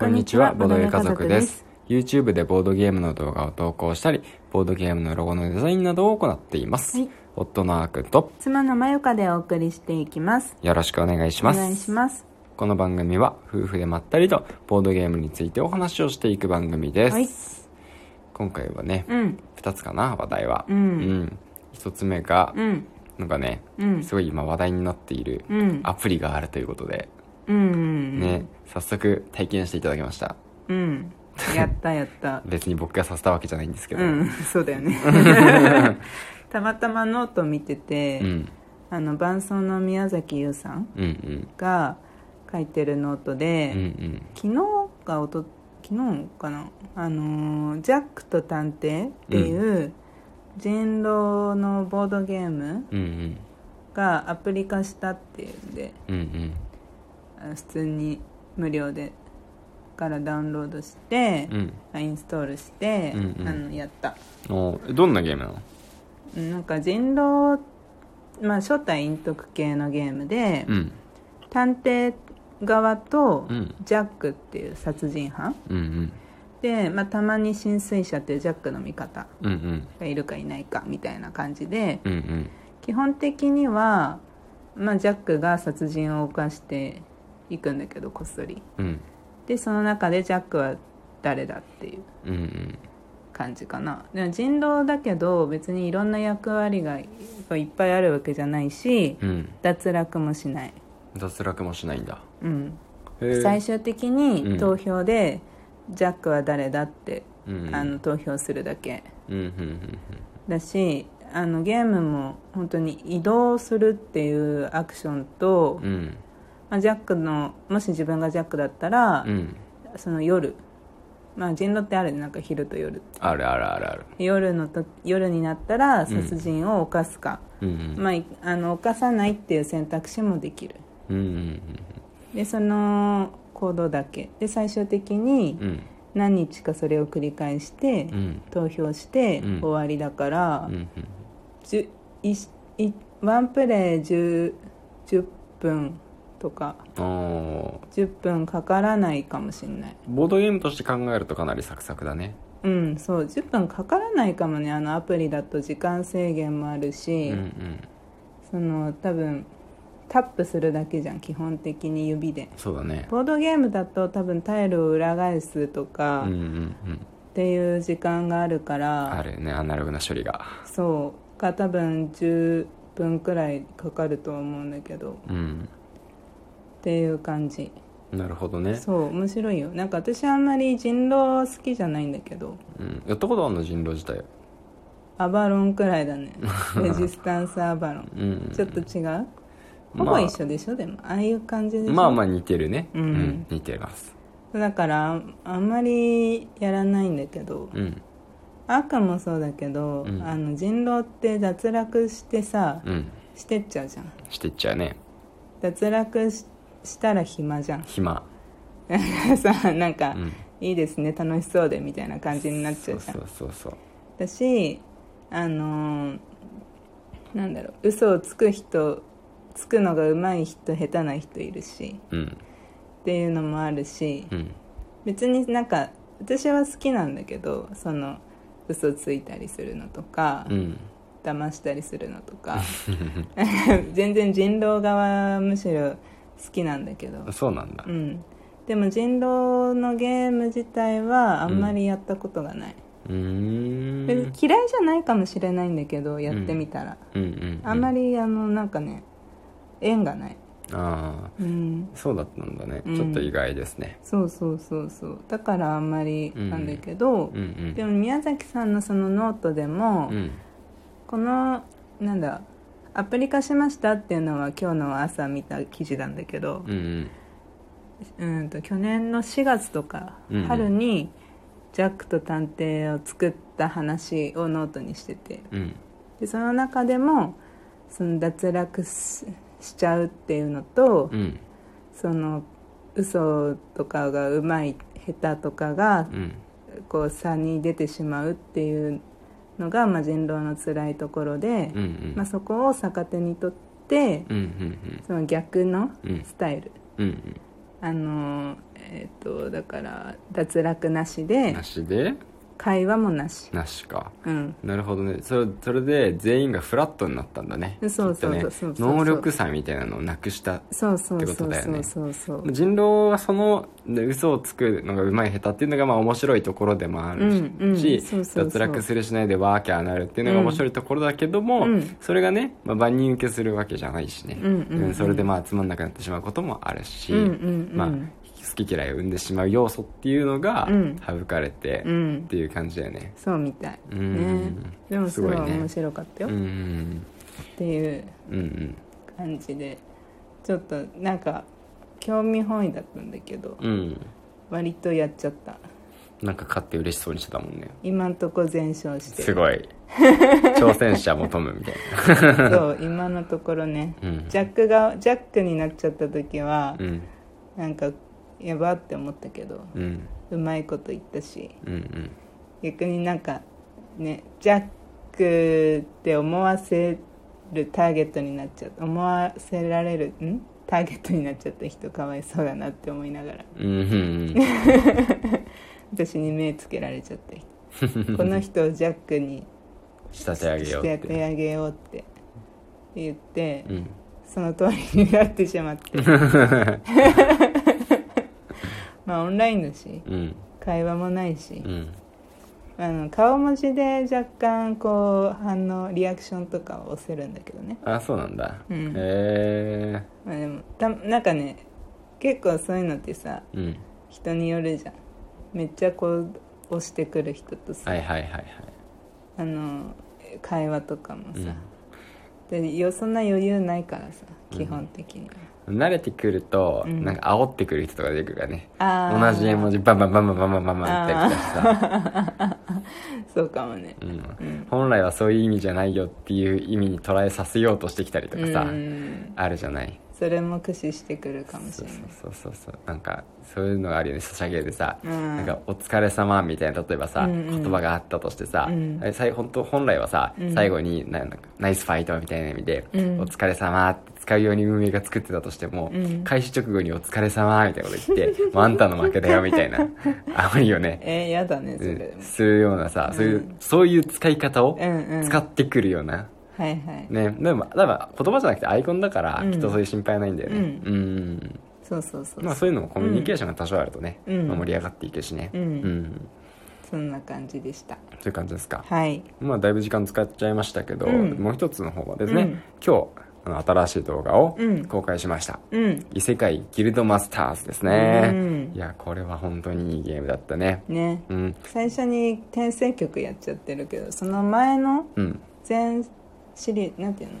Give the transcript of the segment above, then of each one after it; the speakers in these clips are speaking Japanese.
こんにちは、ボードゲー家族です。YouTube でボードゲームの動画を投稿したり、ボードゲームのロゴのデザインなどを行っています。はい夫のあーくんと妻のまゆかでお送りしていきます。よろしくお願いします。お願いします。この番組は夫婦でまったりとボードゲームについてお話をしていく番組です。はい今回はね、うん、2つかな、話題は。うん1つ目が、うん、なんかね、うんすごい今話題になっているうん、アプリがあるということで、うん、ね、早速体験していただきました。うん、やったやった。別に僕がさせたわけじゃないんですけど。うん、そうだよね。たまたまノート見てて、うん。あの伴奏の宮崎優さん。が書いてるノートで、うんうん。昨日かおと昨日かなあのージャックと探偵っていう人狼のボードゲーム。がアプリ化したっていうんでうんうん。あ普通に無料でからダウンロードして、うん。インストールして、うんうんあのやったおーどんなゲームなの？うんなんか人狼まあ初代陰徳系のゲームで、うん。探偵側とうんジャックっていう殺人犯うんうん。で、まあ、たまに浸水者っていうジャックの味方。がいるかいないかみたいな感じでうんうん。基本的には、まあ、ジャックが殺人を犯していくんだけどこっそりうん。でその中でジャックは誰だっていううんうん。感じかなでも人狼だけど別にいろんな役割がいっぱいあるわけじゃないしうん。脱落もしない、脱落もしないんだ。うん、最終的うんに投票でジャックは誰だって、うん。あの投票するだけうんうんうんだしあのゲームも本当に移動するっていうアクションと、うん。うん。まあ、ジャックのもし自分がジャックだったら、うん。その夜まあ人狼ってあるねなんか昼と夜あるあるあるある。夜のと夜になったら殺人を犯すか、うんうん。まあい、あの犯さないっていう選択肢もできるうんうんでその行動だけで最終的にうん。うん。何日かそれを繰り返して、うん。投票してうん終わりだから、うんうん。じゅいいワンプレイ 10, 10分とかおー10分かからないかもしれないボードゲームとして考えるとかなりサクサクだね。うんそう10分かからないかもねあのアプリだと時間制限もあるうし、んうん。その多分タップするだけじゃん基本的に指でそうだね。ボードゲームだと多分タイルを裏返すとかうんうんうん。っていう時間があるから、あるよね、アナログな処理が。そうが多分10分くらいかかるとは思うんだけどうん。っていう感じなるほどね。そう面白いよなんか私あんまり人狼好きじゃないんだけどうん。やったことあるの人狼自体。アバロンくらいだね レジスタンスアバロンうん。ちょっと違う？ほぼ一緒でしょ、でもああいう感じでしょ？まあまあ似てるね。うん似てます。だからああんまりやらないんだけどうん。赤もそうだけど、うんあの人狼って脱落してさうん。してっちゃうじゃんしてっちゃうね。脱落ししたら暇じゃん暇。さなんか、うん。いいですね楽しそうでみたいな感じになっちゃうじゃんそうそうそうだしあのーなんだろう嘘をつく人つくのが上手い人下手な人いるしそう。うん。っていうのもあるしうん。別になんか私は好きなんだけどその嘘ついたりするのとか、うん。騙したりするのとか 全然人狼側はむしろ好きなんだけど、そうなんだう。ん、でも人狼のゲーム自体はあんまりやったことがない、うーん。別に嫌いじゃないかもしれないんだけどやってみたら、うんうん。あんま。りあのなんかね縁がない、ああ。うん、そうだったんだね。うんちょっと意外ですね。そうそうそうそうだからあんまりなんだけど、うんうん。でも宮崎さんのそのノートでも、うん。このなんだアプリ化しましたっていうのは今日の朝見た記事なんだけど、うんうん。うんと去年の4月とか、うんうん春にジャックと探偵を作った話をノートにしててうん。でその中でもその脱落ししちゃうっていうのと、うん。その嘘とかがうまい下手とかがうん。こう差に出てしまうっていうのが、まあ、人狼の辛いところで、うんうん。まあ、そこを逆手にとってうんうんその逆のうん。うんスタイルうんあのえっ、とだから脱落なしでなしで？会話もなし。なしか。うん。なるほどね。それそれで全員がフラットになったんだね。そうそうそうそうそう。能力差みたいなのをなくしたそうそうってこそうそう。とだよね。そうそう人狼はそので嘘をつくのがうまい下手っていうのがまあ面白いところでもあるし,、うんう脱落するしないでワーキャーなるっていうのが面白いところだけども、うん。それがね、まあ、万人受けするわけじゃないしね、うん。それでまあつまんなくなってしまうこともあるし、うんうんうん。まあ、好き嫌いを生んでしまう要素っていうのがうん。省かれてうん。っていう感じだよね。そうみたいうん。ねでもすごいすごいね。面白かったよ、うんうっん。ていううんうん感じで。ちょっとなんか興味本位だったんだけど。うん。割とやっちゃった。なんか勝って嬉しそうにしてたもんね。今んとこ全勝して。すごい。挑戦者求むみたいな。そう今のところね、うん。ジャックがジャックになっちゃった時は、うん。なんかやばって思ったけどうん。うまいこと言ったしうんうん。逆になんかねジャックって思わせるターゲットになっちゃう思わせられるん？ターゲットになっちゃった人かわいそうだなって思いながら。うんうん 私に目つけられちゃった人 この人をジャックに仕立て上げようして。ってあげようって言って、うん。その通りになってしまって まあオンラインだしうん。会話もないしう、ん。あの顔文字で若干こう反応リアクションとかを押せるんだけどね、あそうなんだ。うん。へえまあ、でもたなんかね結構そういうのってさうん。人によるじゃん。めっちゃこう押してくる人とさ、はいはいはいはい。あの会話とかもさ、うん。でよそんな余裕ないからさ基本的には、慣れてくると、うん。なんか煽ってくる人とか出てくるからね。あー。同じ絵文字バンバンバンバンバンバンバンバン打ったりとかさ、そうかもねうんうん本来はそういう意味じゃないよっていう意味に捉えさせようとしてきたりとかさ、うんあるじゃないそれも駆使してくるかもしそうれないそうそうそうなんかそういうのがあるよねソシャゲでさ、うんなんか「お疲れ様みたいな例えばさ、うんうん言葉があったとしてさ、うんあれさい本当本来はさ、うん最後にななんかナイスファイトみたいな意味で「うんお疲れ様って使うように運営が作ってたとしても、うん。開始直後に「お疲れ様みたいなこと言って「もうあんたの負けだよ」みたいな。あまりよね、えー、やだねそれうんするようなさ、そういううんそういう使い方をうんうん。使ってくるような、はいはい。ね。でも多分言葉じゃなくてアイコンだから、うん。きっとそういう心配はないんだよね。うん。うん。そうそうそう、まあそういうのもコミュニケーションが多少あるとね、うん。まあ盛り上がっていくしね。うん。そんな感じでした。そういう感じですか。はい。まあだいぶ時間使っちゃいましたけど、うん。もう一つの方はですね、うん。今日あの新しい動画をうん。公開しました、うん。異世界ギルドマスターズですね、うん。いやこれは本当にいいゲームだったね。ね。うん。最初に転生曲やっちゃってるけどその前のうん。全シリーズなんていうの？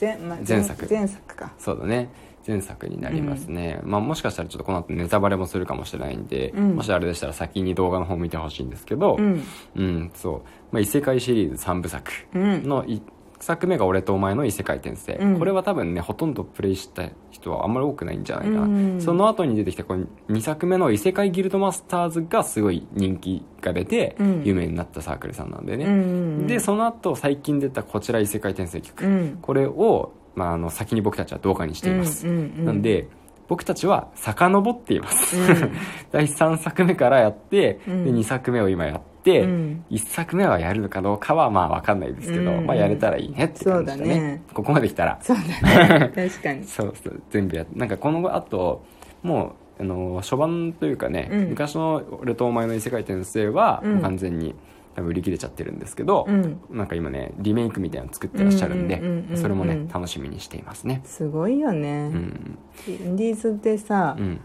前,、まあ、前作。前作か。そうだね。前作になりますね、まあもしかしたらちょっとこの後ネタバレもするかもしれないんで、うん。もしあれでしたら先に動画の方見てほしいんですけどうん。うん、そう、まあ、異世界シリーズ3部作うん。の1作目が俺とお前の異世界転生、うん。これは多分ねほとんどプレイした人はあんまり多くないんじゃないかな、うん。その後に出てきたこの2作目の異世界ギルドマスターズがすごい人気が出てうん。有名になったサークルさんなんでね、うんでその後最近出たこちら異世界転生曲、うん。これを、まあ、あの先に僕たちは動画にしています、なんで僕たちは遡っています、うん。第3作目からやって、うん。で2作目を今やって、うん。1作目はやるのかどうかはまあ分かんないですけど、うん。まあやれたらいいねって感じだね。そうだね。ここまで来たら。そうだね。確かに。そうそう全部やってなんかこの後もうあの初版というかね、うん。昔の俺とお前の異世界転生はうん。もう完全に多分売り切れちゃってるんですけど、うん。なんか今ねリメイクみたいなの作ってらっしゃるんで、それもね楽しみにしていますね。すごいようね、ん。インディーズってさ、うん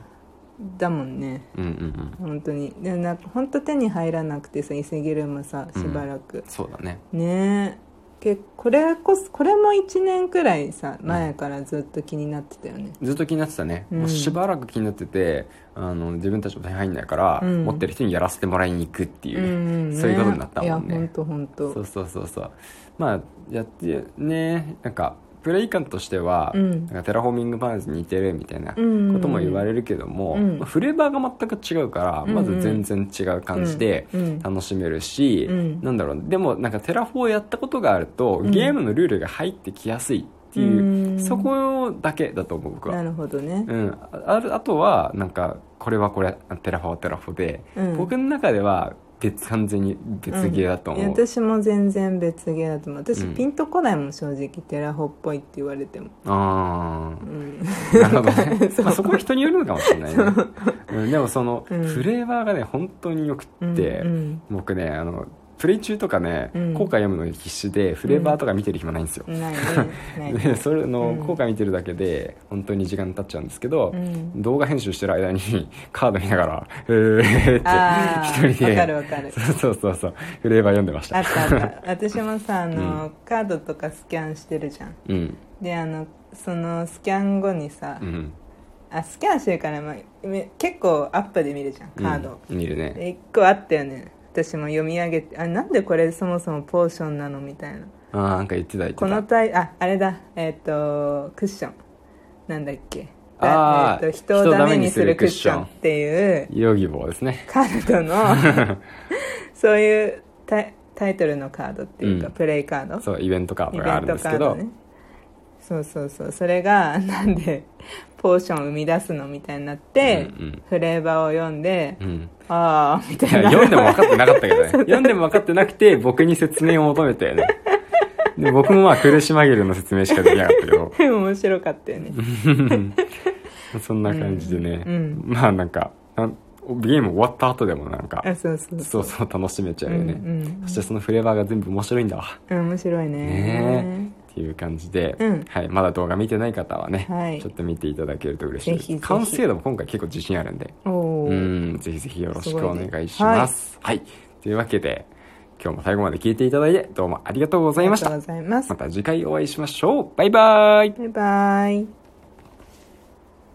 だもんね。うんうんうん。本当に。でなんか本当手に入らなくてさ伊勢ギルもさしばらく、そうだね。ね。えけこれこそこれも1年くらいさ前からずっと気になってたよね、ずっと気になってたね、うん。もうしばらく気になっててあの自分たちも手に入んないから、うん。持ってる人にやらせてもらいに行くっていうね、んそういうことになったもんいやね本当本当。そうそうそうそう。まあやってねなんかプレイ感としては、うん。なんかテラフォーミングマーズに似てるみたいなこうん。とも言われるけども、うん。まあフレーバーが全く違うから、うんまず全然違う感じで楽しめるし、うん。なんだろう。でもなんかテラフォーやったことがあると、うん。ゲームのルールが入ってきやすいっていうん。そこだけだと思う僕は。なるほどね。うん、ああとはなんかこれはこれテラフォはテラフォで、うん。僕の中では別完全に別ゲーだと思う、いや私も全然別ゲーだと思う。私、うん。ピンとこないもん正直。テラフォっぽいって言われても。あうん。あなるほどね。まあ、そこは人によるのかもしれないね、う。ん、でもその、うん。フレーバーがね本当によくって、うんうん。僕ねあのプレイ中とかね、うん。効果読むのに必死でフレーバーとか見てる暇ないんですよ、ないね。ないね。でそれのうん。効果見てるだけで本当に時間経っちゃうんですけど、うん。動画編集してる間に カード見ながら「へーってあ一人であわかるわかる。そうそうそうそうフレーバー読んでました。あったあった。私もさあの、うん。カードとかスキャンしてるじゃん。うん。であのそのスキャン後にさ、うん。あスキャンしてるから、まあ、め結構アップで見るじゃんカード。を、うん。見るね。で一個あったよね私も読み上げてあなんでこれそもそもポーションなのみたいな。ああなんか言ってた言ってた。このタイああれだ。えっ、とクッション。なんだっけ。あーえーと人をダメにするクッションっていう。ヨギボーですね。カードの そういうタイタイトルのカードっていうか、うん。プレイカード。そうイベントカードがあるんですけど、カードね。そうそうそう。それがなんでポーションを生み出すのみたいになって、うんうん。フレーバーを読んで、うん。ああみたいな。読んでも分かってなかったけどね。読んでも分かってなくて僕に説明を求めたよね。で僕もまあ苦し紛れの説明しかできなかったけど。面白かったよね。そんな感じでね、うんうん。まあなんかゲーム終わった後でもなんかあそうそうそう。そう楽しめちゃうよね、うんうんそしてそのフレーバーが全部面白いんだわ。うん面白いね。ねっていう感じで、うん。はい、まだ動画見てない方はね、はい。ちょっと見ていただけると嬉しいです。ぜひぜひ。完成度も今回結構自信あるんで。うー。んぜひぜひよろしくお願いします。はい、というわけで今日も最後まで聞いていただいてどうもありがとうございました。また次回お会いしましょう。バイバイ。バイバイ